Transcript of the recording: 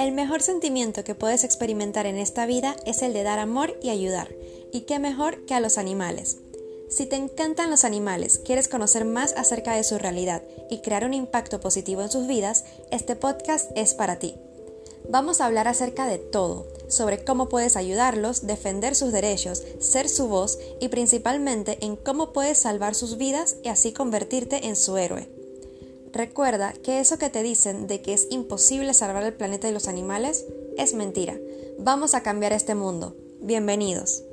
El mejor sentimiento que puedes experimentar en esta vida es el de dar amor y ayudar. ¿Y qué mejor que a los animales? Si te encantan los animales, quieres conocer más acerca de su realidad y crear un impacto positivo en sus vidas, este podcast es para ti. Vamos a hablar acerca de todo, sobre cómo puedes ayudarlos, defender sus derechos, ser su voz y principalmente en cómo puedes salvar sus vidas y así convertirte en su héroe. Recuerda que eso que te dicen de que es imposible salvar el planeta y los animales es mentira. Vamos a cambiar este mundo. Bienvenidos.